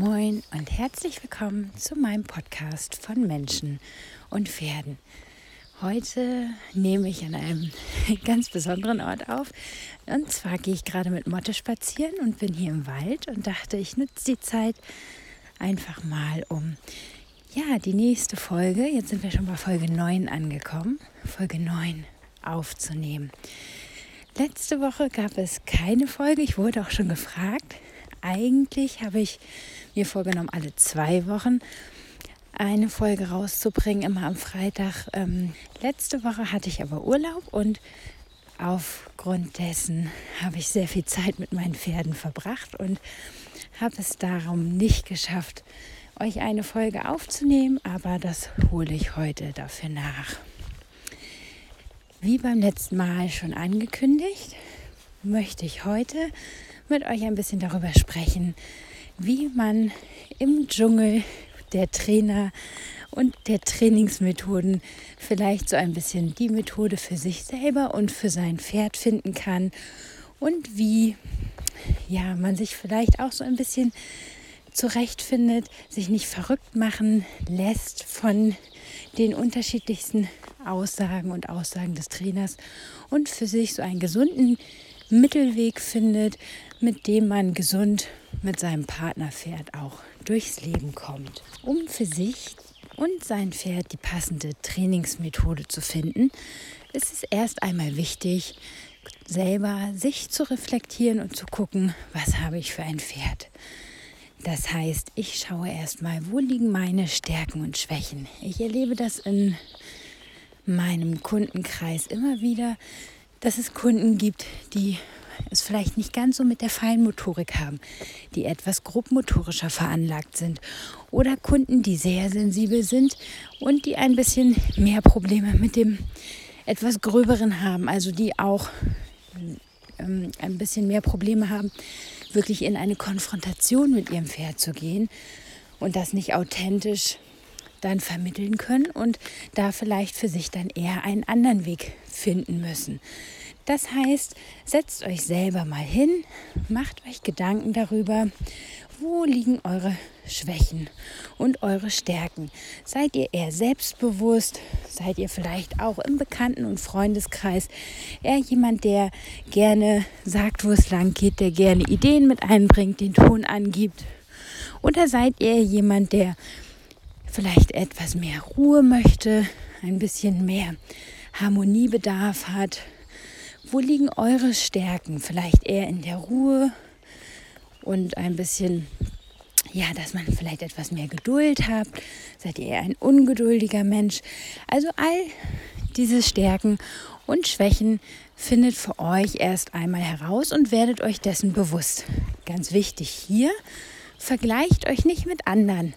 Moin und herzlich willkommen zu meinem Podcast von Menschen und Pferden. Heute nehme ich an einem ganz besonderen Ort auf. Und zwar gehe ich gerade mit Motte spazieren und bin hier im Wald und dachte, ich nutze die Zeit einfach mal, um ja, die nächste Folge, jetzt sind wir schon bei Folge 9 angekommen, Folge 9 aufzunehmen. Letzte Woche gab es keine Folge, ich wurde auch schon gefragt. Eigentlich habe ich mir vorgenommen, alle zwei Wochen eine Folge rauszubringen, immer am Freitag. Ähm, letzte Woche hatte ich aber Urlaub und aufgrund dessen habe ich sehr viel Zeit mit meinen Pferden verbracht und habe es darum nicht geschafft, euch eine Folge aufzunehmen, aber das hole ich heute dafür nach. Wie beim letzten Mal schon angekündigt, möchte ich heute mit euch ein bisschen darüber sprechen, wie man im Dschungel der Trainer und der Trainingsmethoden vielleicht so ein bisschen die Methode für sich selber und für sein Pferd finden kann und wie ja, man sich vielleicht auch so ein bisschen zurechtfindet, sich nicht verrückt machen lässt von den unterschiedlichsten Aussagen und Aussagen des Trainers und für sich so einen gesunden Mittelweg findet, mit dem man gesund mit seinem Partnerpferd auch durchs Leben kommt. Um für sich und sein Pferd die passende Trainingsmethode zu finden, ist es erst einmal wichtig, selber sich zu reflektieren und zu gucken, was habe ich für ein Pferd. Das heißt, ich schaue erstmal, wo liegen meine Stärken und Schwächen. Ich erlebe das in meinem Kundenkreis immer wieder, dass es Kunden gibt, die es vielleicht nicht ganz so mit der Feinmotorik haben, die etwas grobmotorischer veranlagt sind oder Kunden, die sehr sensibel sind und die ein bisschen mehr Probleme mit dem etwas gröberen haben, also die auch ähm, ein bisschen mehr Probleme haben, wirklich in eine Konfrontation mit ihrem Pferd zu gehen und das nicht authentisch dann vermitteln können und da vielleicht für sich dann eher einen anderen Weg finden müssen. Das heißt, setzt euch selber mal hin, macht euch Gedanken darüber, wo liegen eure Schwächen und eure Stärken? Seid ihr eher selbstbewusst? Seid ihr vielleicht auch im Bekannten- und Freundeskreis eher jemand, der gerne sagt, wo es lang geht, der gerne Ideen mit einbringt, den Ton angibt? Oder seid ihr jemand, der vielleicht etwas mehr Ruhe möchte, ein bisschen mehr Harmoniebedarf hat? Wo liegen eure Stärken? Vielleicht eher in der Ruhe und ein bisschen, ja, dass man vielleicht etwas mehr Geduld hat. Seid ihr eher ein ungeduldiger Mensch? Also all diese Stärken und Schwächen findet für euch erst einmal heraus und werdet euch dessen bewusst. Ganz wichtig hier, vergleicht euch nicht mit anderen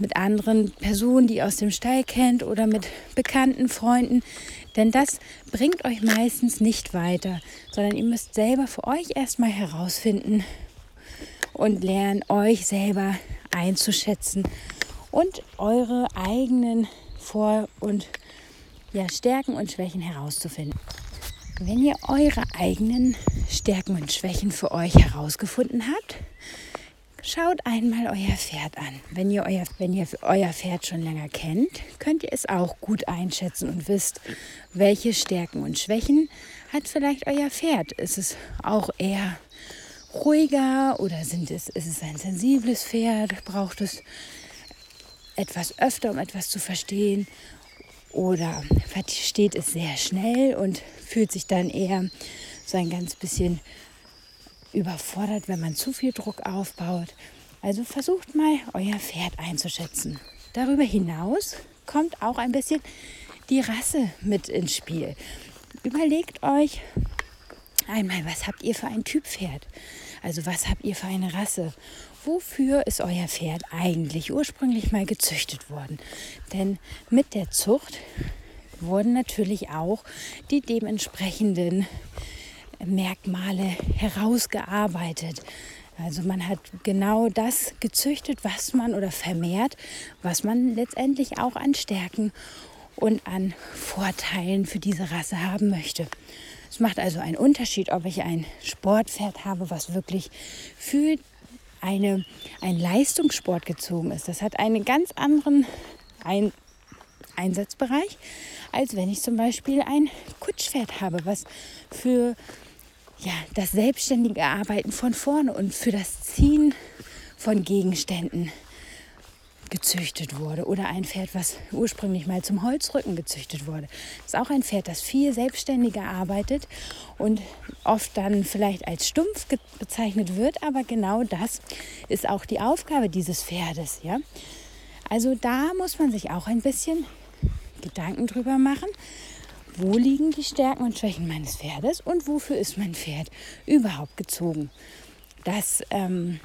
mit anderen Personen, die ihr aus dem Stall kennt oder mit bekannten Freunden. Denn das bringt euch meistens nicht weiter, sondern ihr müsst selber für euch erstmal herausfinden und lernen, euch selber einzuschätzen und eure eigenen Vor- und ja, Stärken und Schwächen herauszufinden. Wenn ihr eure eigenen Stärken und Schwächen für euch herausgefunden habt, Schaut einmal euer Pferd an. Wenn ihr euer, wenn ihr euer Pferd schon länger kennt, könnt ihr es auch gut einschätzen und wisst, welche Stärken und Schwächen hat vielleicht euer Pferd. Ist es auch eher ruhiger oder sind es, ist es ein sensibles Pferd? Braucht es etwas öfter, um etwas zu verstehen? Oder versteht es sehr schnell und fühlt sich dann eher so ein ganz bisschen überfordert, wenn man zu viel Druck aufbaut. Also versucht mal, euer Pferd einzuschätzen. Darüber hinaus kommt auch ein bisschen die Rasse mit ins Spiel. Überlegt euch einmal, was habt ihr für ein Typ Pferd? Also was habt ihr für eine Rasse? Wofür ist euer Pferd eigentlich ursprünglich mal gezüchtet worden? Denn mit der Zucht wurden natürlich auch die dementsprechenden Merkmale herausgearbeitet. Also man hat genau das gezüchtet, was man oder vermehrt, was man letztendlich auch an Stärken und an Vorteilen für diese Rasse haben möchte. Es macht also einen Unterschied, ob ich ein Sportpferd habe, was wirklich für eine, ein Leistungssport gezogen ist. Das hat einen ganz anderen ein Einsatzbereich, als wenn ich zum Beispiel ein Kutschpferd habe, was für ja, das selbstständige Arbeiten von vorne und für das Ziehen von Gegenständen gezüchtet wurde oder ein Pferd, was ursprünglich mal zum Holzrücken gezüchtet wurde. Das ist auch ein Pferd, das viel selbstständiger arbeitet und oft dann vielleicht als stumpf bezeichnet wird, aber genau das ist auch die Aufgabe dieses Pferdes, ja? Also da muss man sich auch ein bisschen Gedanken drüber machen, wo liegen die Stärken und Schwächen meines Pferdes und wofür ist mein Pferd überhaupt gezogen. Das ähm,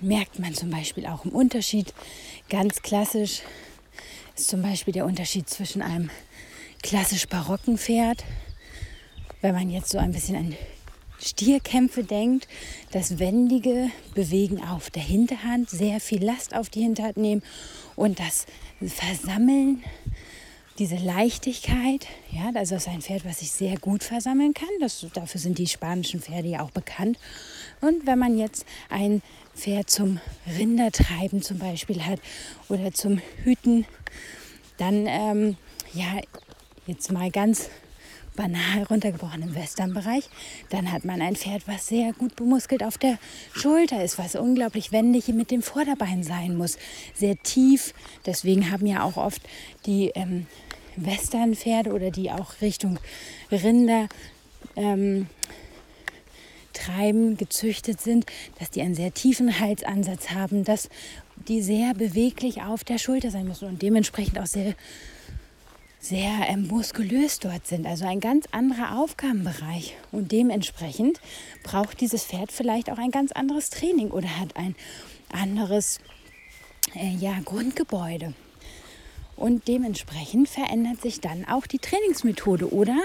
merkt man zum Beispiel auch im Unterschied. Ganz klassisch ist zum Beispiel der Unterschied zwischen einem klassisch barocken Pferd, wenn man jetzt so ein bisschen an Stierkämpfe denkt, das wendige Bewegen auf der Hinterhand, sehr viel Last auf die Hinterhand nehmen und das Versammeln diese Leichtigkeit, ja, also ist ein Pferd, was sich sehr gut versammeln kann. Das, dafür sind die spanischen Pferde ja auch bekannt. Und wenn man jetzt ein Pferd zum Rindertreiben zum Beispiel hat oder zum Hüten, dann, ähm, ja, jetzt mal ganz banal runtergebrochen im Westernbereich, dann hat man ein Pferd, was sehr gut bemuskelt auf der Schulter ist, was unglaublich wendig mit dem Vorderbein sein muss, sehr tief. Deswegen haben ja auch oft die ähm, Westernpferde oder die auch Richtung Rinder ähm, treiben, gezüchtet sind, dass die einen sehr tiefen Halsansatz haben, dass die sehr beweglich auf der Schulter sein müssen und dementsprechend auch sehr, sehr ähm, muskulös dort sind. Also ein ganz anderer Aufgabenbereich. Und dementsprechend braucht dieses Pferd vielleicht auch ein ganz anderes Training oder hat ein anderes äh, ja, Grundgebäude. Und dementsprechend verändert sich dann auch die Trainingsmethode oder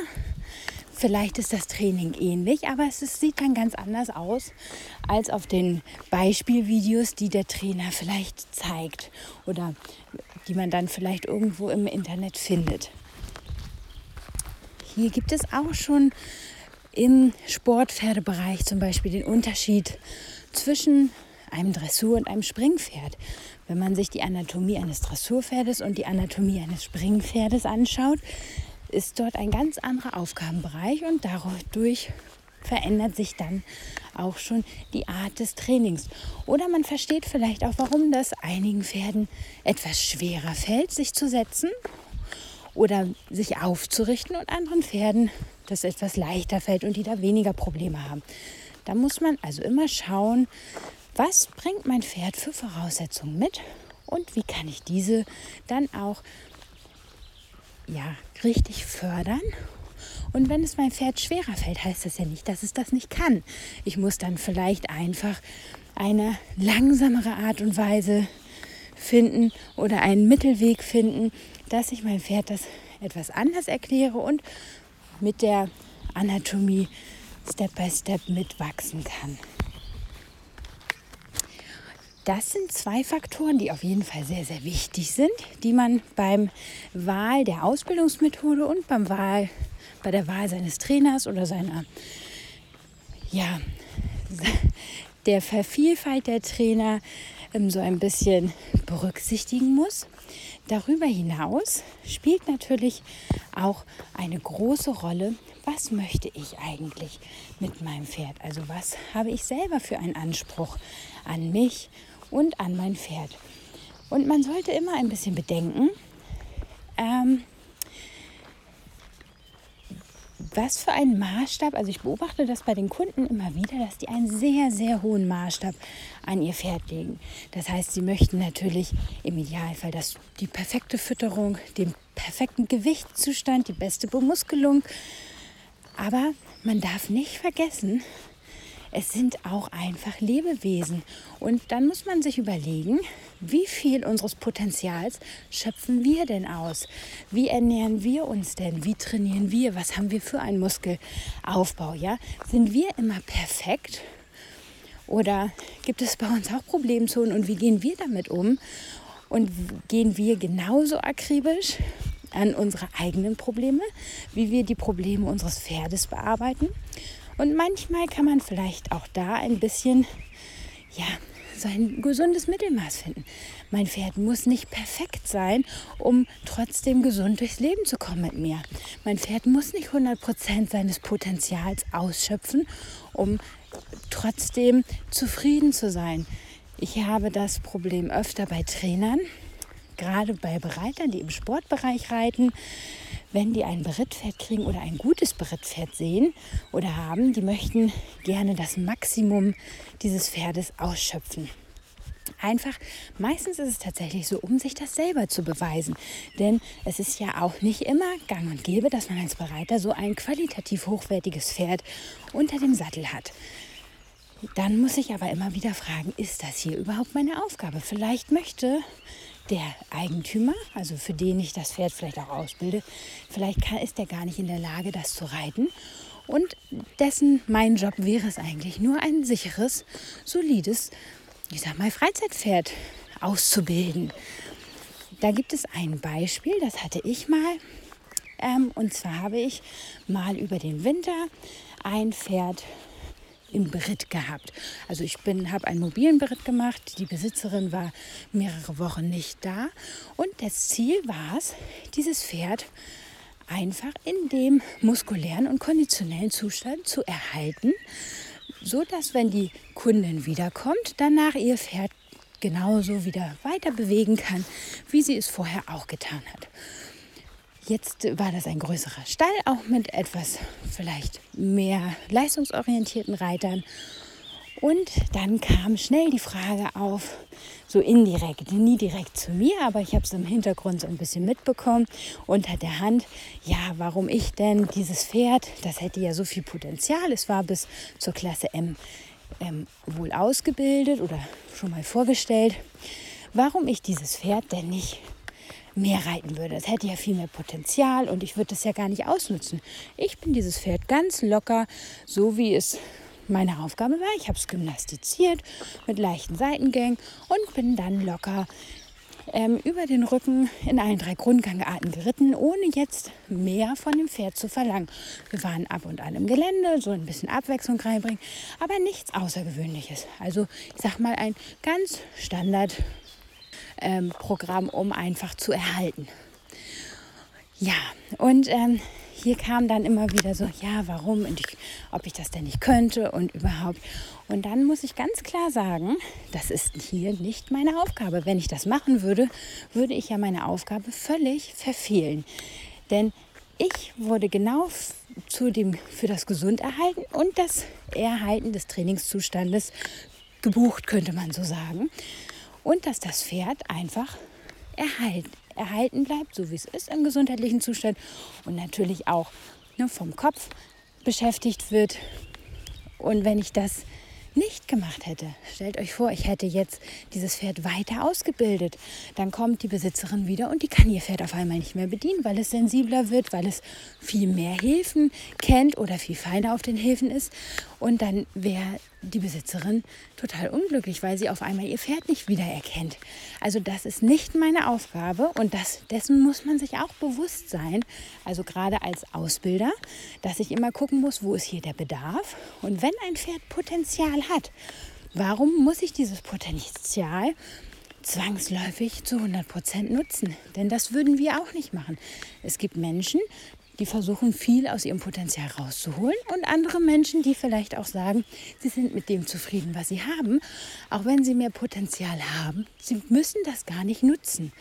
vielleicht ist das Training ähnlich, aber es ist, sieht dann ganz anders aus als auf den Beispielvideos, die der Trainer vielleicht zeigt oder die man dann vielleicht irgendwo im Internet findet. Hier gibt es auch schon im Sportpferdebereich zum Beispiel den Unterschied zwischen einem Dressur- und einem Springpferd. Wenn man sich die Anatomie eines Dressurpferdes und die Anatomie eines Springpferdes anschaut, ist dort ein ganz anderer Aufgabenbereich und dadurch verändert sich dann auch schon die Art des Trainings. Oder man versteht vielleicht auch, warum das einigen Pferden etwas schwerer fällt, sich zu setzen oder sich aufzurichten und anderen Pferden das etwas leichter fällt und die da weniger Probleme haben. Da muss man also immer schauen, was bringt mein Pferd für Voraussetzungen mit und wie kann ich diese dann auch ja, richtig fördern. Und wenn es mein Pferd schwerer fällt, heißt das ja nicht, dass es das nicht kann. Ich muss dann vielleicht einfach eine langsamere Art und Weise finden oder einen Mittelweg finden, dass ich mein Pferd das etwas anders erkläre und mit der Anatomie Step by Step mitwachsen kann. Das sind zwei Faktoren, die auf jeden Fall sehr, sehr wichtig sind, die man beim Wahl der Ausbildungsmethode und beim Wahl, bei der Wahl seines Trainers oder seiner, ja, der Vervielfalt der Trainer ähm, so ein bisschen berücksichtigen muss. Darüber hinaus spielt natürlich auch eine große Rolle, was möchte ich eigentlich mit meinem Pferd? Also was habe ich selber für einen Anspruch an mich und an mein Pferd. Und man sollte immer ein bisschen bedenken, ähm, was für einen Maßstab, also ich beobachte das bei den Kunden immer wieder, dass die einen sehr, sehr hohen Maßstab an ihr Pferd legen. Das heißt, sie möchten natürlich im Idealfall dass die perfekte Fütterung, den perfekten Gewichtszustand, die beste Bemuskelung. Aber man darf nicht vergessen, es sind auch einfach Lebewesen. Und dann muss man sich überlegen, wie viel unseres Potenzials schöpfen wir denn aus? Wie ernähren wir uns denn? Wie trainieren wir? Was haben wir für einen Muskelaufbau? Ja? Sind wir immer perfekt? Oder gibt es bei uns auch Problemzonen und wie gehen wir damit um? Und gehen wir genauso akribisch an unsere eigenen Probleme, wie wir die Probleme unseres Pferdes bearbeiten? Und manchmal kann man vielleicht auch da ein bisschen ja, sein gesundes Mittelmaß finden. Mein Pferd muss nicht perfekt sein, um trotzdem gesund durchs Leben zu kommen mit mir. Mein Pferd muss nicht 100% seines Potenzials ausschöpfen, um trotzdem zufrieden zu sein. Ich habe das Problem öfter bei Trainern, gerade bei Bereitern, die im Sportbereich reiten, wenn die ein Berittpferd kriegen oder ein gutes Berittpferd sehen oder haben, die möchten gerne das Maximum dieses Pferdes ausschöpfen. Einfach, meistens ist es tatsächlich so, um sich das selber zu beweisen. Denn es ist ja auch nicht immer gang und gäbe, dass man als Bereiter so ein qualitativ hochwertiges Pferd unter dem Sattel hat. Dann muss ich aber immer wieder fragen, ist das hier überhaupt meine Aufgabe? Vielleicht möchte der Eigentümer, also für den ich das Pferd vielleicht auch ausbilde, vielleicht kann, ist er gar nicht in der Lage, das zu reiten. Und dessen mein Job wäre es eigentlich nur ein sicheres, solides, ich sag mal, Freizeitpferd auszubilden. Da gibt es ein Beispiel, das hatte ich mal. Ähm, und zwar habe ich mal über den Winter ein Pferd im Beritt gehabt. Also ich habe einen mobilen Beritt gemacht. Die Besitzerin war mehrere Wochen nicht da. Und das Ziel war es, dieses Pferd einfach in dem muskulären und konditionellen Zustand zu erhalten, so dass wenn die Kundin wiederkommt, danach ihr Pferd genauso wieder weiter bewegen kann, wie sie es vorher auch getan hat. Jetzt war das ein größerer Stall, auch mit etwas vielleicht mehr leistungsorientierten Reitern. Und dann kam schnell die Frage auf, so indirekt, nie direkt zu mir, aber ich habe es im Hintergrund so ein bisschen mitbekommen, unter der Hand, ja, warum ich denn dieses Pferd, das hätte ja so viel Potenzial, es war bis zur Klasse M ähm, wohl ausgebildet oder schon mal vorgestellt, warum ich dieses Pferd denn nicht mehr reiten würde. Es hätte ja viel mehr Potenzial und ich würde das ja gar nicht ausnutzen. Ich bin dieses Pferd ganz locker, so wie es meine Aufgabe war. Ich habe es gymnastiziert mit leichten Seitengängen und bin dann locker ähm, über den Rücken in allen drei Grundgangarten geritten, ohne jetzt mehr von dem Pferd zu verlangen. Wir waren ab und an im Gelände, so ein bisschen Abwechslung reinbringen, aber nichts Außergewöhnliches. Also ich sag mal ein ganz Standard ähm, Programm, um einfach zu erhalten. Ja, und ähm, hier kam dann immer wieder so, ja, warum und ich, ob ich das denn nicht könnte und überhaupt. Und dann muss ich ganz klar sagen, das ist hier nicht meine Aufgabe. Wenn ich das machen würde, würde ich ja meine Aufgabe völlig verfehlen. Denn ich wurde genau zu dem, für das Gesunderhalten und das Erhalten des Trainingszustandes gebucht, könnte man so sagen und dass das Pferd einfach erhalten, erhalten bleibt, so wie es ist im gesundheitlichen Zustand und natürlich auch ne, vom Kopf beschäftigt wird. Und wenn ich das nicht gemacht hätte, stellt euch vor, ich hätte jetzt dieses Pferd weiter ausgebildet, dann kommt die Besitzerin wieder und die kann ihr Pferd auf einmal nicht mehr bedienen, weil es sensibler wird, weil es viel mehr Hilfen kennt oder viel feiner auf den Hilfen ist. Und dann wäre die Besitzerin total unglücklich, weil sie auf einmal ihr Pferd nicht wiedererkennt. Also das ist nicht meine Aufgabe und das, dessen muss man sich auch bewusst sein. Also gerade als Ausbilder, dass ich immer gucken muss, wo ist hier der Bedarf. Und wenn ein Pferd Potenzial hat, warum muss ich dieses Potenzial zwangsläufig zu 100 Prozent nutzen? Denn das würden wir auch nicht machen. Es gibt Menschen, die versuchen viel aus ihrem Potenzial rauszuholen und andere Menschen, die vielleicht auch sagen, sie sind mit dem zufrieden, was sie haben, auch wenn sie mehr Potenzial haben. Sie müssen das gar nicht nutzen.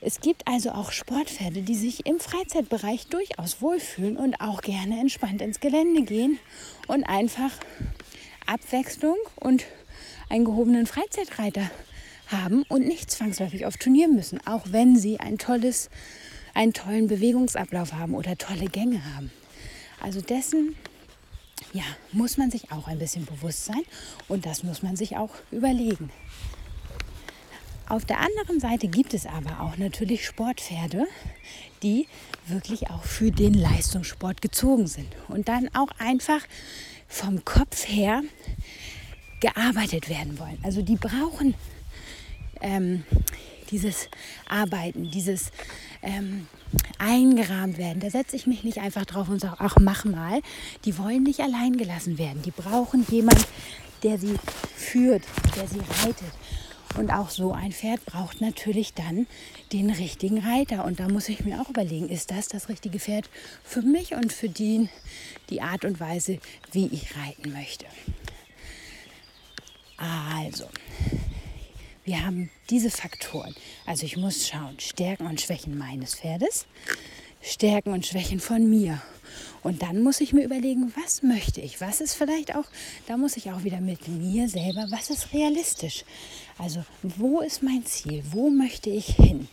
Es gibt also auch Sportpferde, die sich im Freizeitbereich durchaus wohlfühlen und auch gerne entspannt ins Gelände gehen und einfach Abwechslung und einen gehobenen Freizeitreiter haben und nicht zwangsläufig auf Turnier müssen, auch wenn sie ein tolles einen tollen Bewegungsablauf haben oder tolle Gänge haben. Also dessen ja, muss man sich auch ein bisschen bewusst sein und das muss man sich auch überlegen. Auf der anderen Seite gibt es aber auch natürlich Sportpferde, die wirklich auch für den Leistungssport gezogen sind und dann auch einfach vom Kopf her gearbeitet werden wollen. Also die brauchen ähm, dieses Arbeiten, dieses ähm, eingerahmt werden. Da setze ich mich nicht einfach drauf und sage, ach mach mal. Die wollen nicht allein gelassen werden. Die brauchen jemand, der sie führt, der sie reitet. Und auch so ein Pferd braucht natürlich dann den richtigen Reiter. Und da muss ich mir auch überlegen, ist das das richtige Pferd für mich und für die, die Art und Weise, wie ich reiten möchte. Also, wir haben diese Faktoren. Also ich muss schauen, Stärken und Schwächen meines Pferdes, Stärken und Schwächen von mir. Und dann muss ich mir überlegen, was möchte ich? Was ist vielleicht auch, da muss ich auch wieder mit mir selber, was ist realistisch? Also wo ist mein Ziel? Wo möchte ich hin?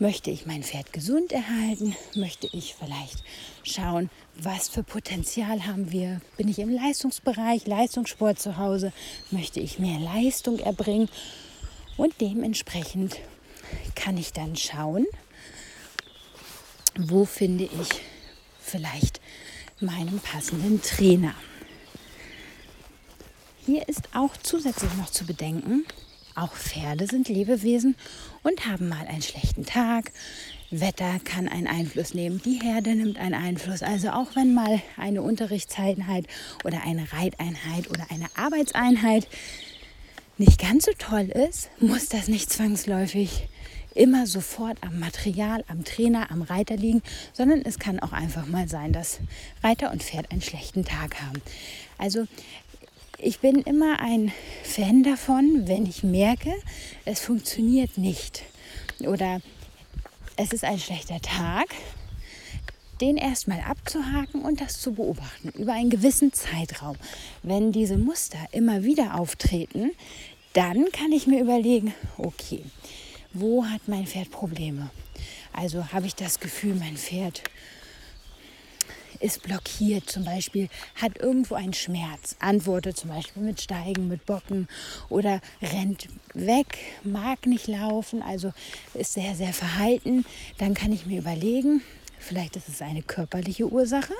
Möchte ich mein Pferd gesund erhalten? Möchte ich vielleicht schauen, was für Potenzial haben wir? Bin ich im Leistungsbereich, Leistungssport zu Hause? Möchte ich mehr Leistung erbringen? Und dementsprechend kann ich dann schauen, wo finde ich vielleicht meinen passenden Trainer. Hier ist auch zusätzlich noch zu bedenken, auch Pferde sind Lebewesen und haben mal einen schlechten Tag. Wetter kann einen Einfluss nehmen, die Herde nimmt einen Einfluss. Also auch wenn mal eine Unterrichtseinheit oder eine Reiteinheit oder eine Arbeitseinheit nicht ganz so toll ist, muss das nicht zwangsläufig immer sofort am Material, am Trainer, am Reiter liegen, sondern es kann auch einfach mal sein, dass Reiter und Pferd einen schlechten Tag haben. Also ich bin immer ein Fan davon, wenn ich merke, es funktioniert nicht oder es ist ein schlechter Tag, den erstmal abzuhaken und das zu beobachten über einen gewissen Zeitraum. Wenn diese Muster immer wieder auftreten, dann kann ich mir überlegen, okay, wo hat mein Pferd Probleme? Also habe ich das Gefühl, mein Pferd ist blockiert, zum Beispiel hat irgendwo einen Schmerz, antwortet zum Beispiel mit Steigen, mit Bocken oder rennt weg, mag nicht laufen, also ist sehr, sehr verhalten, dann kann ich mir überlegen, vielleicht ist es eine körperliche Ursache,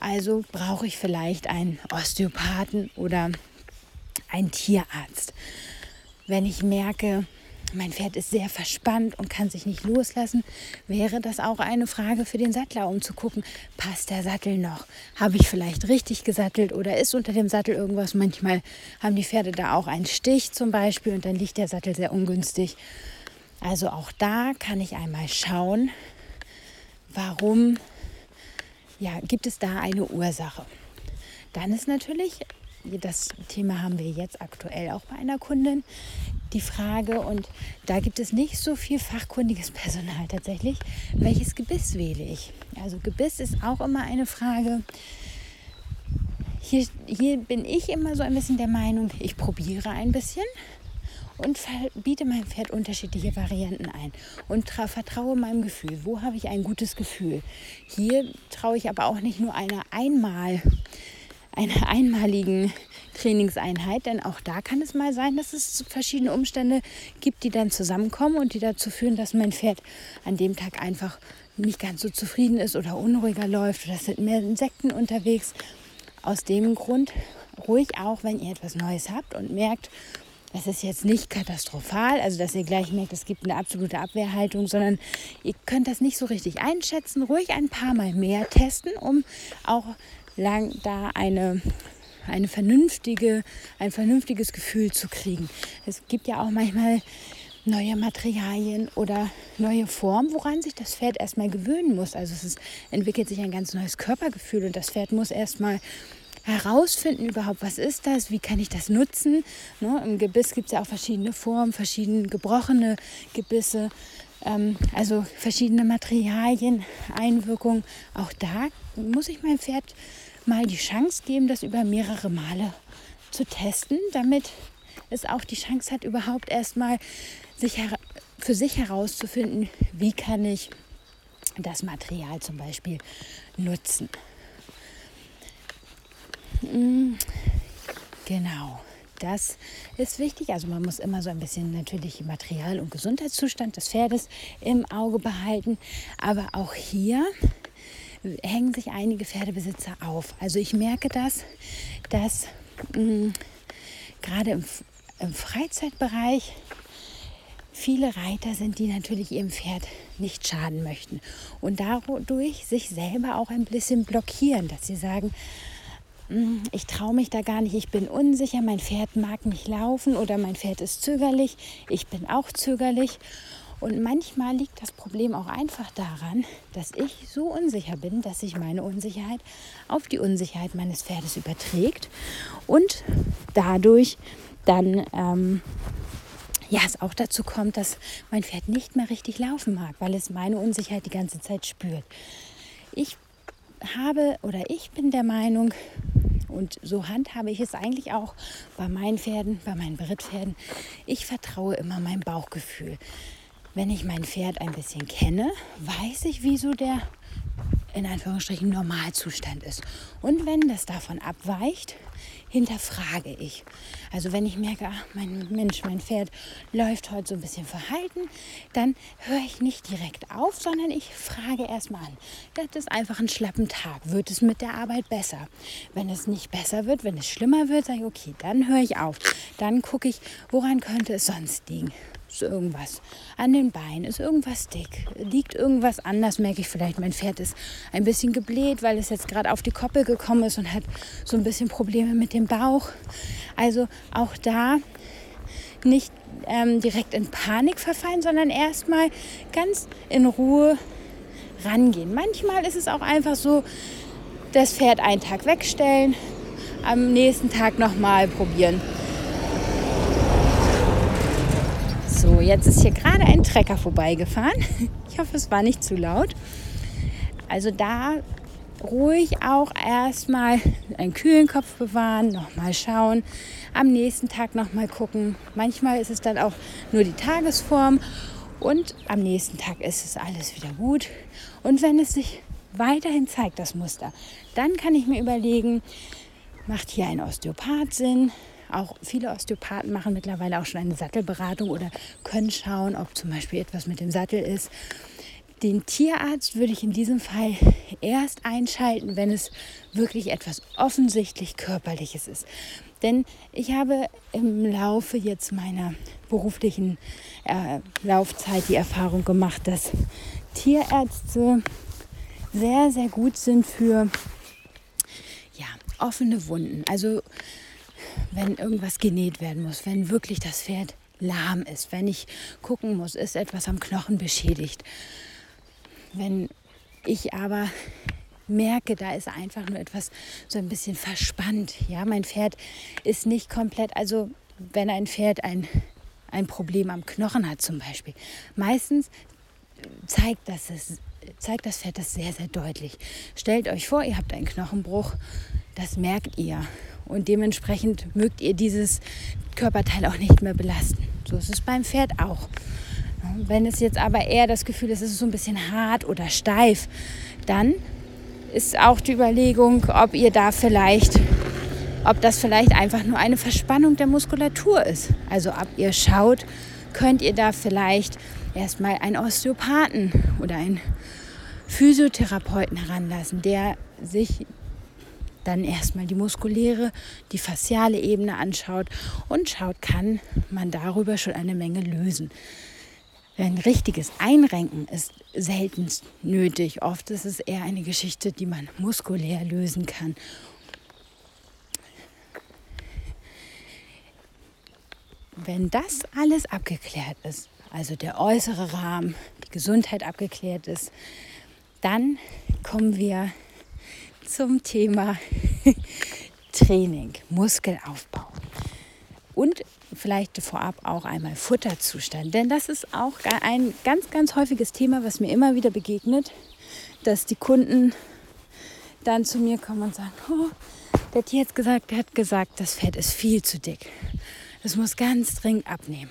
also brauche ich vielleicht einen Osteopathen oder einen Tierarzt. Wenn ich merke, mein Pferd ist sehr verspannt und kann sich nicht loslassen, wäre das auch eine Frage für den Sattler, um zu gucken, passt der Sattel noch? Habe ich vielleicht richtig gesattelt oder ist unter dem Sattel irgendwas? Manchmal haben die Pferde da auch einen Stich zum Beispiel und dann liegt der Sattel sehr ungünstig. Also auch da kann ich einmal schauen, warum ja, gibt es da eine Ursache. Dann ist natürlich das Thema haben wir jetzt aktuell auch bei einer Kundin, die Frage, und da gibt es nicht so viel fachkundiges Personal tatsächlich, welches Gebiss wähle ich? Also Gebiss ist auch immer eine Frage. Hier, hier bin ich immer so ein bisschen der Meinung, ich probiere ein bisschen und biete meinem Pferd unterschiedliche Varianten ein und vertraue meinem Gefühl. Wo habe ich ein gutes Gefühl? Hier traue ich aber auch nicht nur einer einmal einer einmaligen Trainingseinheit, denn auch da kann es mal sein, dass es verschiedene Umstände gibt, die dann zusammenkommen und die dazu führen, dass mein Pferd an dem Tag einfach nicht ganz so zufrieden ist oder unruhiger läuft oder es sind mehr Insekten unterwegs. Aus dem Grund ruhig auch, wenn ihr etwas Neues habt und merkt, es ist jetzt nicht katastrophal, also dass ihr gleich merkt, es gibt eine absolute Abwehrhaltung, sondern ihr könnt das nicht so richtig einschätzen. Ruhig ein paar Mal mehr testen, um auch lang da eine eine vernünftige, ein vernünftiges Gefühl zu kriegen. Es gibt ja auch manchmal neue Materialien oder neue Formen, woran sich das Pferd erstmal gewöhnen muss. Also es ist, entwickelt sich ein ganz neues Körpergefühl und das Pferd muss erstmal herausfinden überhaupt, was ist das, wie kann ich das nutzen. Ne? Im Gebiss gibt es ja auch verschiedene Formen, verschiedene gebrochene Gebisse, ähm, also verschiedene Materialien, Einwirkungen. Auch da muss ich mein Pferd mal die Chance geben, das über mehrere Male zu testen, damit es auch die Chance hat, überhaupt erstmal für sich herauszufinden, wie kann ich das Material zum Beispiel nutzen. Genau, das ist wichtig. Also man muss immer so ein bisschen natürlich Material- und Gesundheitszustand des Pferdes im Auge behalten. Aber auch hier hängen sich einige Pferdebesitzer auf. Also ich merke das, dass mh, mm, gerade im, im Freizeitbereich viele Reiter sind, die natürlich ihrem Pferd nicht schaden möchten und dadurch sich selber auch ein bisschen blockieren, dass sie sagen, ich traue mich da gar nicht, ich bin unsicher, mein Pferd mag nicht laufen oder mein Pferd ist zögerlich, ich bin auch zögerlich. Und manchmal liegt das Problem auch einfach daran, dass ich so unsicher bin, dass sich meine Unsicherheit auf die Unsicherheit meines Pferdes überträgt und dadurch dann ähm, ja, es auch dazu kommt, dass mein Pferd nicht mehr richtig laufen mag, weil es meine Unsicherheit die ganze Zeit spürt. Ich habe oder ich bin der Meinung, und so handhabe ich es eigentlich auch bei meinen Pferden, bei meinen Brittpferden, ich vertraue immer meinem Bauchgefühl. Wenn ich mein Pferd ein bisschen kenne, weiß ich, wieso der in Anführungsstrichen Normalzustand ist. Und wenn das davon abweicht, hinterfrage ich. Also wenn ich merke, ach, mein Mensch, mein Pferd läuft heute so ein bisschen verhalten, dann höre ich nicht direkt auf, sondern ich frage erstmal an. Das ist einfach ein schlappen Tag. Wird es mit der Arbeit besser? Wenn es nicht besser wird, wenn es schlimmer wird, sage ich, okay, dann höre ich auf. Dann gucke ich, woran könnte es sonst liegen ist irgendwas an den Beinen, ist irgendwas dick, liegt irgendwas anders, merke ich vielleicht, mein Pferd ist ein bisschen gebläht, weil es jetzt gerade auf die Koppel gekommen ist und hat so ein bisschen Probleme mit dem Bauch. Also auch da nicht ähm, direkt in Panik verfallen, sondern erstmal ganz in Ruhe rangehen. Manchmal ist es auch einfach so, das Pferd einen Tag wegstellen, am nächsten Tag nochmal probieren. So, jetzt ist hier gerade ein Trecker vorbeigefahren. Ich hoffe, es war nicht zu laut. Also da ruhig auch erstmal einen kühlen Kopf bewahren, nochmal schauen, am nächsten Tag nochmal gucken. Manchmal ist es dann auch nur die Tagesform und am nächsten Tag ist es alles wieder gut. Und wenn es sich weiterhin zeigt, das Muster, dann kann ich mir überlegen, macht hier ein Osteopath Sinn? Auch viele Osteopathen machen mittlerweile auch schon eine Sattelberatung oder können schauen, ob zum Beispiel etwas mit dem Sattel ist. Den Tierarzt würde ich in diesem Fall erst einschalten, wenn es wirklich etwas offensichtlich körperliches ist. Denn ich habe im Laufe jetzt meiner beruflichen äh, Laufzeit die Erfahrung gemacht, dass Tierärzte sehr, sehr gut sind für ja, offene Wunden. Also wenn irgendwas genäht werden muss, wenn wirklich das Pferd lahm ist, wenn ich gucken muss, ist etwas am Knochen beschädigt. Wenn ich aber merke, da ist einfach nur etwas so ein bisschen verspannt. Ja, mein Pferd ist nicht komplett, also wenn ein Pferd ein, ein Problem am Knochen hat zum Beispiel, meistens zeigt das, es, zeigt das Pferd das sehr, sehr deutlich. Stellt euch vor, ihr habt einen Knochenbruch, das merkt ihr. Und dementsprechend mögt ihr dieses Körperteil auch nicht mehr belasten. So ist es beim Pferd auch. Wenn es jetzt aber eher das Gefühl ist, es ist so ein bisschen hart oder steif, dann ist auch die Überlegung, ob ihr da vielleicht, ob das vielleicht einfach nur eine Verspannung der Muskulatur ist. Also ob ihr schaut, könnt ihr da vielleicht erstmal einen Osteopathen oder einen Physiotherapeuten heranlassen, der sich dann erstmal die muskuläre, die fasziale Ebene anschaut und schaut, kann man darüber schon eine Menge lösen. Ein richtiges Einrenken ist selten nötig. Oft ist es eher eine Geschichte, die man muskulär lösen kann. Wenn das alles abgeklärt ist, also der äußere Rahmen, die Gesundheit abgeklärt ist, dann kommen wir zum Thema Training, Muskelaufbau. Und vielleicht vorab auch einmal Futterzustand. Denn das ist auch ein ganz, ganz häufiges Thema, was mir immer wieder begegnet, dass die Kunden dann zu mir kommen und sagen, oh, der Tierarzt gesagt, der hat gesagt, das Fett ist viel zu dick. Das muss ganz dringend abnehmen.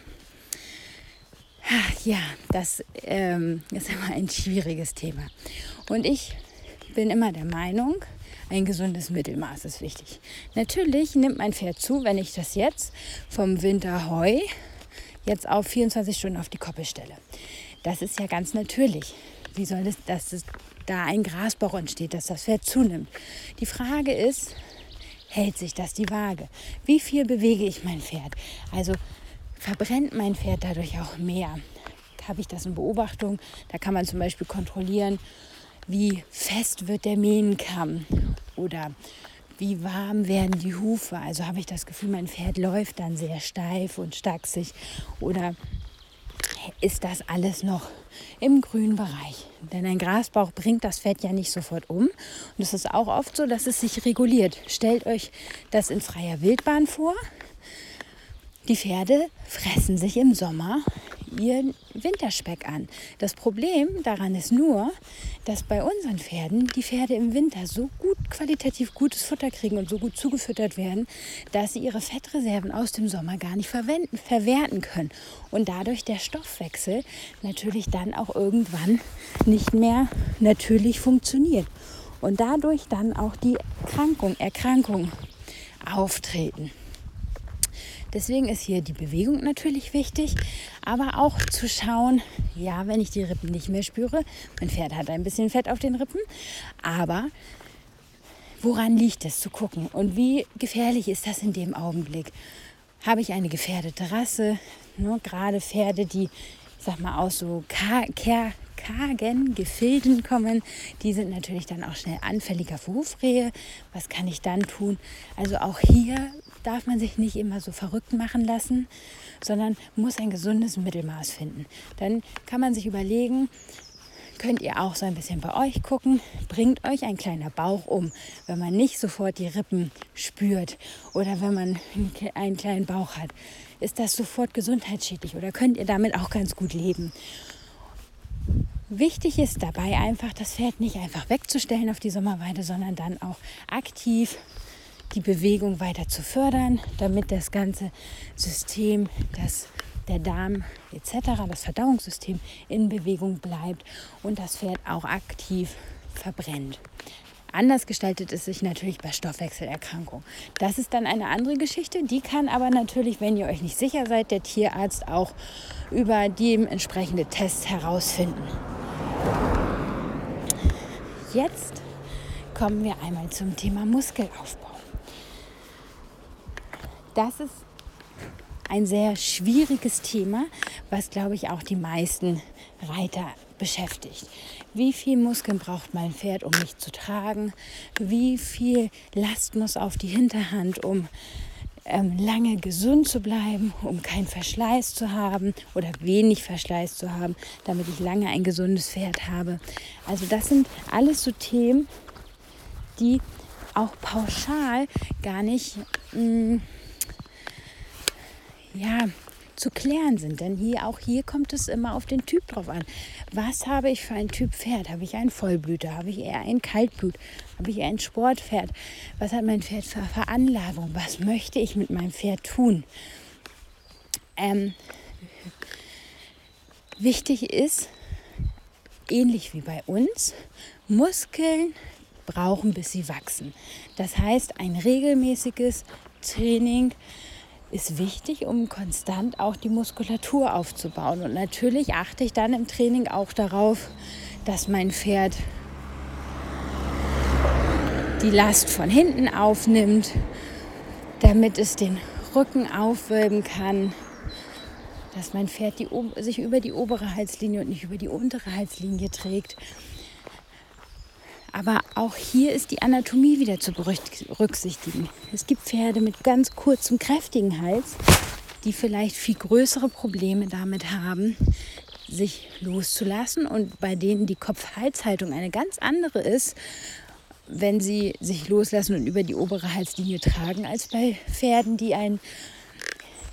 Ja, das ähm, ist immer ein schwieriges Thema. Und ich bin immer der Meinung, ein gesundes Mittelmaß ist wichtig. Natürlich nimmt mein Pferd zu, wenn ich das jetzt vom Winter Heu jetzt auf 24 Stunden auf die Koppel stelle. Das ist ja ganz natürlich. Wie soll es, dass es da ein Grasbauch entsteht, dass das Pferd zunimmt? Die Frage ist, hält sich das die Waage? Wie viel bewege ich mein Pferd? Also verbrennt mein Pferd dadurch auch mehr. Habe ich das in Beobachtung? Da kann man zum Beispiel kontrollieren, wie fest wird der Mähnenkamm oder wie warm werden die Hufe. Also habe ich das Gefühl, mein Pferd läuft dann sehr steif und stachsig oder ist das alles noch im grünen Bereich. Denn ein Grasbauch bringt das Fett ja nicht sofort um. Und es ist auch oft so, dass es sich reguliert. Stellt euch das in freier Wildbahn vor. Die Pferde fressen sich im Sommer ihren Winterspeck an. Das Problem daran ist nur, dass bei unseren Pferden die Pferde im Winter so gut qualitativ gutes Futter kriegen und so gut zugefüttert werden, dass sie ihre Fettreserven aus dem Sommer gar nicht verwenden, verwerten können. Und dadurch der Stoffwechsel natürlich dann auch irgendwann nicht mehr natürlich funktioniert. Und dadurch dann auch die Erkrankung, Erkrankung auftreten. Deswegen ist hier die Bewegung natürlich wichtig, aber auch zu schauen, ja, wenn ich die Rippen nicht mehr spüre, mein Pferd hat ein bisschen Fett auf den Rippen, aber woran liegt es zu gucken und wie gefährlich ist das in dem Augenblick? Habe ich eine gefährdete Rasse? Ne, gerade Pferde, die, ich sag mal, aus so kargen Gefilden kommen, die sind natürlich dann auch schnell anfälliger für Hufrehe. Was kann ich dann tun? Also auch hier darf man sich nicht immer so verrückt machen lassen, sondern muss ein gesundes Mittelmaß finden. Dann kann man sich überlegen, könnt ihr auch so ein bisschen bei euch gucken. Bringt euch ein kleiner Bauch um, wenn man nicht sofort die Rippen spürt oder wenn man einen kleinen Bauch hat. Ist das sofort gesundheitsschädlich oder könnt ihr damit auch ganz gut leben? Wichtig ist dabei einfach, das Pferd nicht einfach wegzustellen auf die Sommerweide, sondern dann auch aktiv die Bewegung weiter zu fördern, damit das ganze System, das der Darm etc., das Verdauungssystem in Bewegung bleibt und das Pferd auch aktiv verbrennt. Anders gestaltet es sich natürlich bei Stoffwechselerkrankungen. Das ist dann eine andere Geschichte. Die kann aber natürlich, wenn ihr euch nicht sicher seid, der Tierarzt auch über dementsprechende Tests herausfinden. Jetzt kommen wir einmal zum Thema Muskelaufbau. Das ist ein sehr schwieriges Thema, was, glaube ich, auch die meisten Reiter beschäftigt. Wie viel Muskeln braucht mein Pferd, um mich zu tragen? Wie viel Last muss auf die Hinterhand, um ähm, lange gesund zu bleiben, um keinen Verschleiß zu haben oder wenig Verschleiß zu haben, damit ich lange ein gesundes Pferd habe? Also das sind alles so Themen, die auch pauschal gar nicht mh, mm, ja, zu klären sind. Denn hier, auch hier kommt es immer auf den Typ drauf an. Was habe ich für ein Typ Pferd? Habe ich einen Vollblüter? Habe ich eher ein Kaltblut? Habe ich eher ein Sportpferd? Was hat mein Pferd für Veranlagung? Was möchte ich mit meinem Pferd tun? Ähm, wichtig ist, ähnlich wie bei uns, Muskeln brauchen, bis sie wachsen. Das heißt, ein regelmäßiges Training ist wichtig, um konstant auch die Muskulatur aufzubauen. Und natürlich achte ich dann im Training auch darauf, dass mein Pferd die Last von hinten aufnimmt, damit es den Rücken aufwölben kann, dass mein Pferd die, sich über die obere Halslinie und nicht über die untere Halslinie trägt. Aber auch hier ist die Anatomie wieder zu berücksichtigen. Es gibt Pferde mit ganz kurzem, kräftigen Hals, die vielleicht viel größere Probleme damit haben, sich loszulassen und bei denen die Kopf-Hals-Haltung eine ganz andere ist, wenn sie sich loslassen und über die obere Halslinie tragen, als bei Pferden, die einen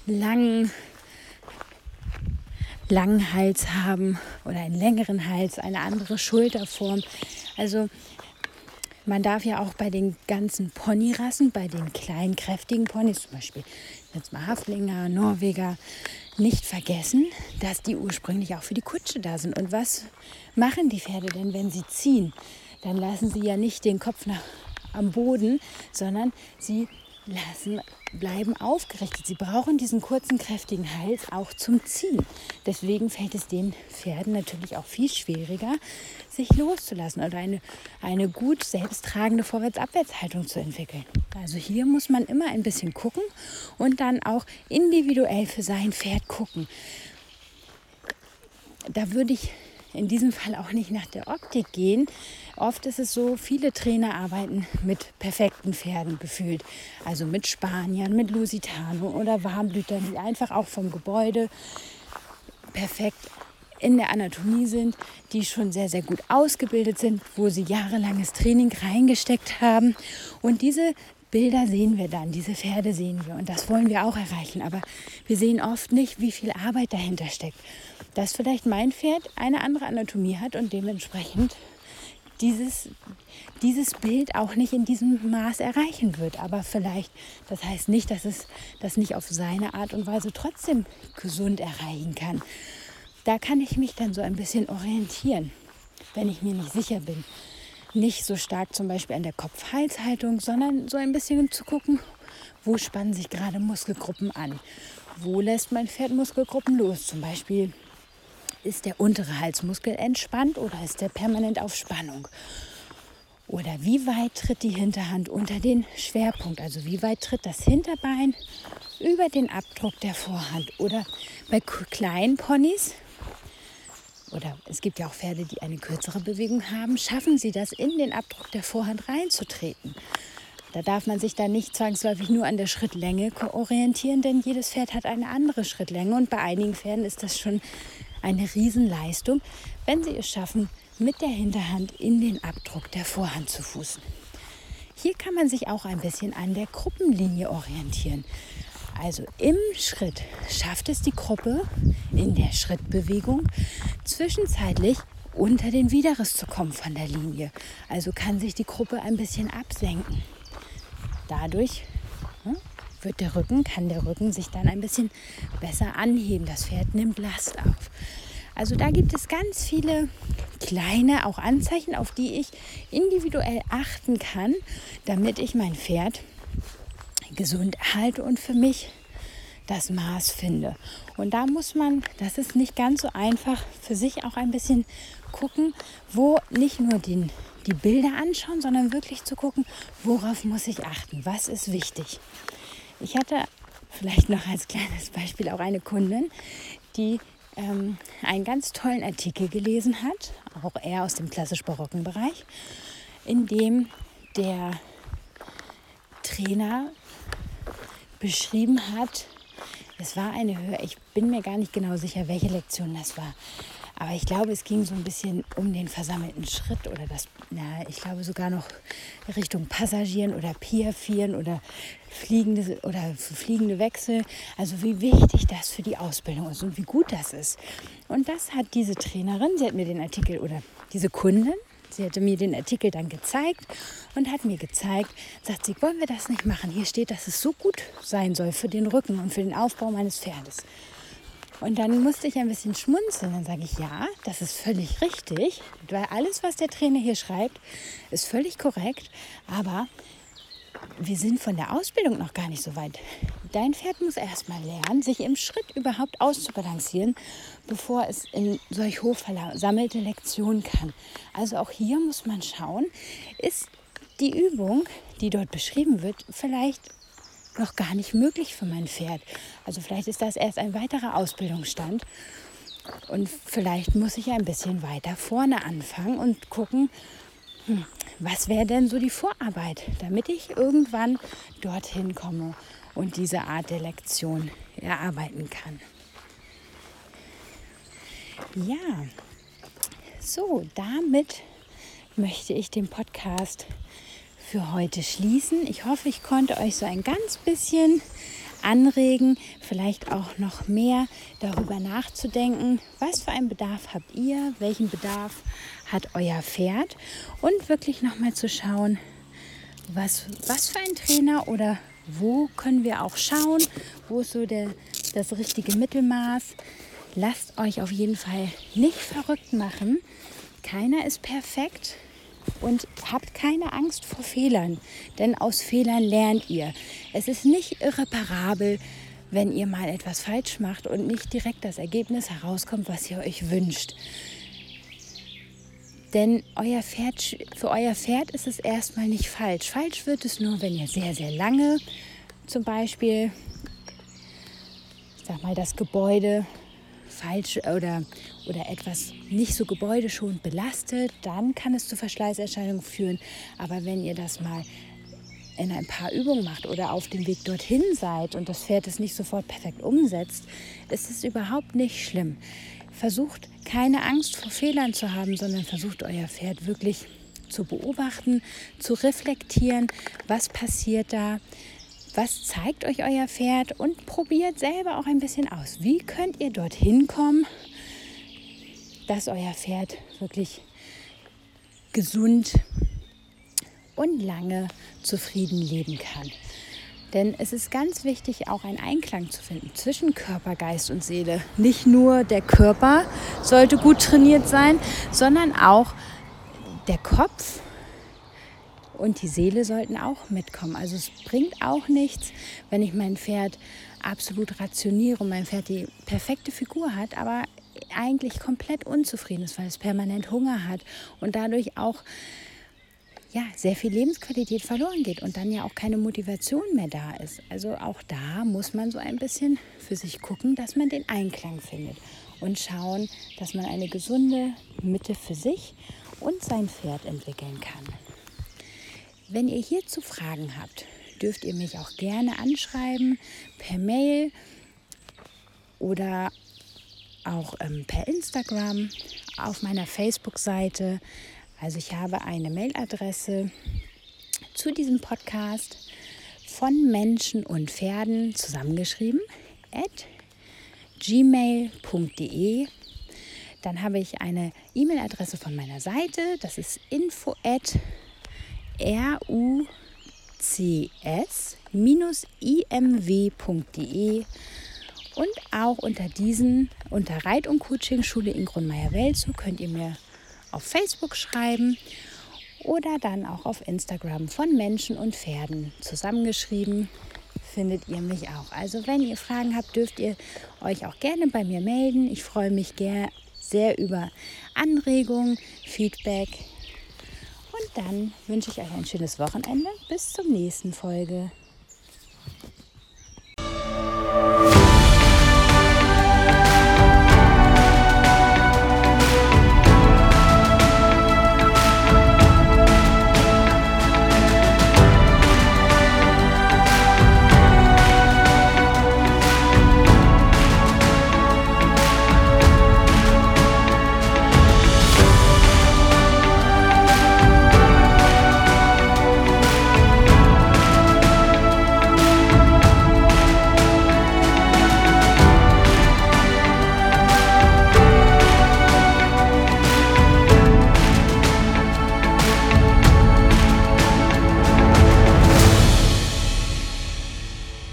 langen, langen Hals haben oder einen längeren Hals, eine andere Schulterform. Also man darf ja auch bei den ganzen Ponyrassen, bei den kleinen, kräftigen Ponys, zum Beispiel jetzt mal Haflinger, Norweger, nicht vergessen, dass die ursprünglich auch für die Kutsche da sind. Und was machen die Pferde denn, wenn sie ziehen? Dann lassen sie ja nicht den Kopf nach, am Boden, sondern sie lassen, bleiben aufgerichtet. Sie brauchen diesen kurzen, kräftigen Hals auch zum Ziehen. Deswegen fällt es den Pferden natürlich auch viel schwieriger, sich loszulassen oder eine, eine gut selbsttragende Vorwärts-Abwärts-Haltung zu entwickeln. Also hier muss man immer ein bisschen gucken und dann auch individuell für sein Pferd gucken. Da würde ich in diesem Fall auch nicht nach der Optik gehen. Oft ist es so, viele Trainer arbeiten mit perfekten Pferden gefühlt. Also mit Spaniern, mit Lusitano oder Warmblütern, die einfach auch vom Gebäude perfekt in der Anatomie sind, die schon sehr, sehr gut ausgebildet sind, wo sie jahrelanges Training reingesteckt haben. Und diese Bilder sehen wir dann, diese Pferde sehen wir und das wollen wir auch erreichen. Aber wir sehen oft nicht, wie viel Arbeit dahinter steckt. Dass vielleicht mein Pferd eine andere Anatomie hat und dementsprechend dieses, dieses Bild auch nicht in diesem Maß erreichen wird. Aber vielleicht, das heißt nicht, dass es das nicht auf seine Art und Weise trotzdem gesund erreichen kann. Da kann ich mich dann so ein bisschen orientieren, wenn ich mir nicht sicher bin nicht so stark zum Beispiel an der Kopf-Hals-Haltung, sondern so ein bisschen zu gucken, wo spannen sich gerade Muskelgruppen an. Wo lässt mein Pferd Muskelgruppen los? Zum Beispiel ist der untere Halsmuskel entspannt oder ist der permanent auf Spannung? Oder wie weit tritt die Hinterhand unter den Schwerpunkt? Also wie weit tritt das Hinterbein über den Abdruck der Vorhand? Oder bei kleinen Ponys oder es gibt ja auch Pferde, die eine kürzere Bewegung haben, schaffen sie das, in den Abdruck der Vorhand reinzutreten. Da darf man sich dann nicht zwangsläufig nur an der Schrittlänge orientieren, denn jedes Pferd hat eine andere Schrittlänge und bei einigen Pferden ist das schon eine Riesenleistung, wenn sie es schaffen, mit der Hinterhand in den Abdruck der Vorhand zu fußen. Hier kann man sich auch ein bisschen an der Gruppenlinie orientieren. Also im Schritt schafft es die Gruppe in der Schrittbewegung zwischenzeitlich unter den Widerriss zu kommen von der Linie. Also kann sich die Gruppe ein bisschen absenken. Dadurch hm, wird der Rücken, kann der Rücken sich dann ein bisschen besser anheben. Das Pferd nimmt Last auf. Also da gibt es ganz viele kleine auch Anzeichen, auf die ich individuell achten kann, damit ich mein Pferd gesund halte und für mich das Maß finde. Und da muss man, das ist nicht ganz so einfach, für sich auch ein bisschen gucken, wo nicht nur den, die Bilder anschauen, sondern wirklich zu gucken, worauf muss ich achten, was ist wichtig. Ich hatte vielleicht noch als kleines Beispiel auch eine Kundin, die ähm, einen ganz tollen Artikel gelesen hat, auch eher aus dem klassisch-barocken Bereich, in dem der Trainer beschrieben hat. Es war eine Höhe, ich bin mir gar nicht genau sicher, welche Lektion das war. Aber ich glaube, es ging so ein bisschen um den versammelten Schritt oder das, na, ich glaube sogar noch Richtung Passagieren oder Piafieren oder fliegende oder fliegende Wechsel. Also wie wichtig das für die Ausbildung ist und wie gut das ist. Und das hat diese Trainerin, sie hat mir den Artikel oder diese Kundin, Sie hatte mir den Artikel dann gezeigt und hat mir gezeigt, sagt sie, wollen wir das nicht machen? Hier steht, dass es so gut sein soll für den Rücken und für den Aufbau meines Pferdes. Und dann musste ich ein bisschen schmunzeln. Dann sage ich, ja, das ist völlig richtig, weil alles, was der Trainer hier schreibt, ist völlig korrekt. Aber wir sind von der Ausbildung noch gar nicht so weit. Dein Pferd muss erstmal lernen, sich im Schritt überhaupt auszubalancieren, bevor es in solch hoch versammelte Lektionen kann. Also auch hier muss man schauen, ist die Übung, die dort beschrieben wird, vielleicht noch gar nicht möglich für mein Pferd. Also vielleicht ist das erst ein weiterer Ausbildungsstand. Und vielleicht muss ich ein bisschen weiter vorne anfangen und gucken, hm, was wäre denn so die Vorarbeit, damit ich irgendwann dorthin komme und diese Art der Lektion erarbeiten kann. Ja, so, damit möchte ich den Podcast für heute schließen. Ich hoffe, ich konnte euch so ein ganz bisschen anregen, vielleicht auch noch mehr darüber nachzudenken, was für einen Bedarf habt ihr, welchen Bedarf hat euer Pferd und wirklich nochmal zu schauen, was, was für ein Trainer oder wo können wir auch schauen, wo ist so der, das richtige Mittelmaß. Lasst euch auf jeden Fall nicht verrückt machen. Keiner ist perfekt. und habt keine Angst vor Fehlern, denn aus Fehlern lernt ihr. Es ist nicht irreparabel, wenn ihr mal etwas falsch macht und nicht direkt das Ergebnis herauskommt, was ihr euch wünscht. Denn euer Pferd, für euer Pferd ist es erstmal nicht falsch. Falsch wird es nur, wenn ihr sehr, sehr lange zum Beispiel, ich sag mal, das Gebäude falsch oder, oder etwas nicht so gebäudeschonend belastet, dann kann es zu Verschleißerscheinungen führen. Aber wenn ihr das mal in ein paar Übungen macht oder auf dem Weg dorthin seid und das Pferd es nicht sofort perfekt umsetzt, ist es überhaupt nicht schlimm. Versucht keine Angst vor Fehlern zu haben, sondern versucht euer Pferd wirklich zu beobachten, zu reflektieren, was passiert da, was zeigt euch euer Pferd und probiert selber auch ein bisschen aus. Wie könnt ihr dorthin kommen, dass euer Pferd wirklich gesund und lange zufrieden leben kann. Denn es ist ganz wichtig, auch einen Einklang zu finden zwischen Körper, Geist und Seele. Nicht nur der Körper sollte gut trainiert sein, sondern auch der Kopf und die Seele sollten auch mitkommen. Also es bringt auch nichts, wenn ich mein Pferd absolut rationiere und mein Pferd die perfekte Figur hat, aber eigentlich komplett unzufrieden ist, weil es permanent Hunger hat und dadurch auch ja, sehr viel Lebensqualität verloren geht und dann ja auch keine Motivation mehr da ist. Also auch da muss man so ein bisschen für sich gucken, dass man den Einklang findet und schauen, dass man eine gesunde Mitte für sich und sein Pferd entwickeln kann. Wenn ihr hierzu Fragen habt, dürft ihr mich auch gerne anschreiben per Mail oder auch ähm, per Instagram auf meiner Facebook-Seite also ich habe eine Mailadresse zu diesem Podcast von Menschen und Pferden zusammengeschrieben at gmail.de. Dann habe ich eine E-Mail-Adresse von meiner Seite, das ist info at rucs-imw.de und auch unter diesen, unter Reit- und Coaching-Schule in Grundmeier-Welzow könnt ihr mir auf Facebook schreiben oder dann auch auf Instagram von Menschen und Pferden zusammengeschrieben findet ihr mich auch. Also wenn ihr Fragen habt, dürft ihr euch auch gerne bei mir melden. Ich freue mich sehr über Anregungen, Feedback. Und dann wünsche ich euch ein schönes Wochenende. Bis zum nächsten Folge.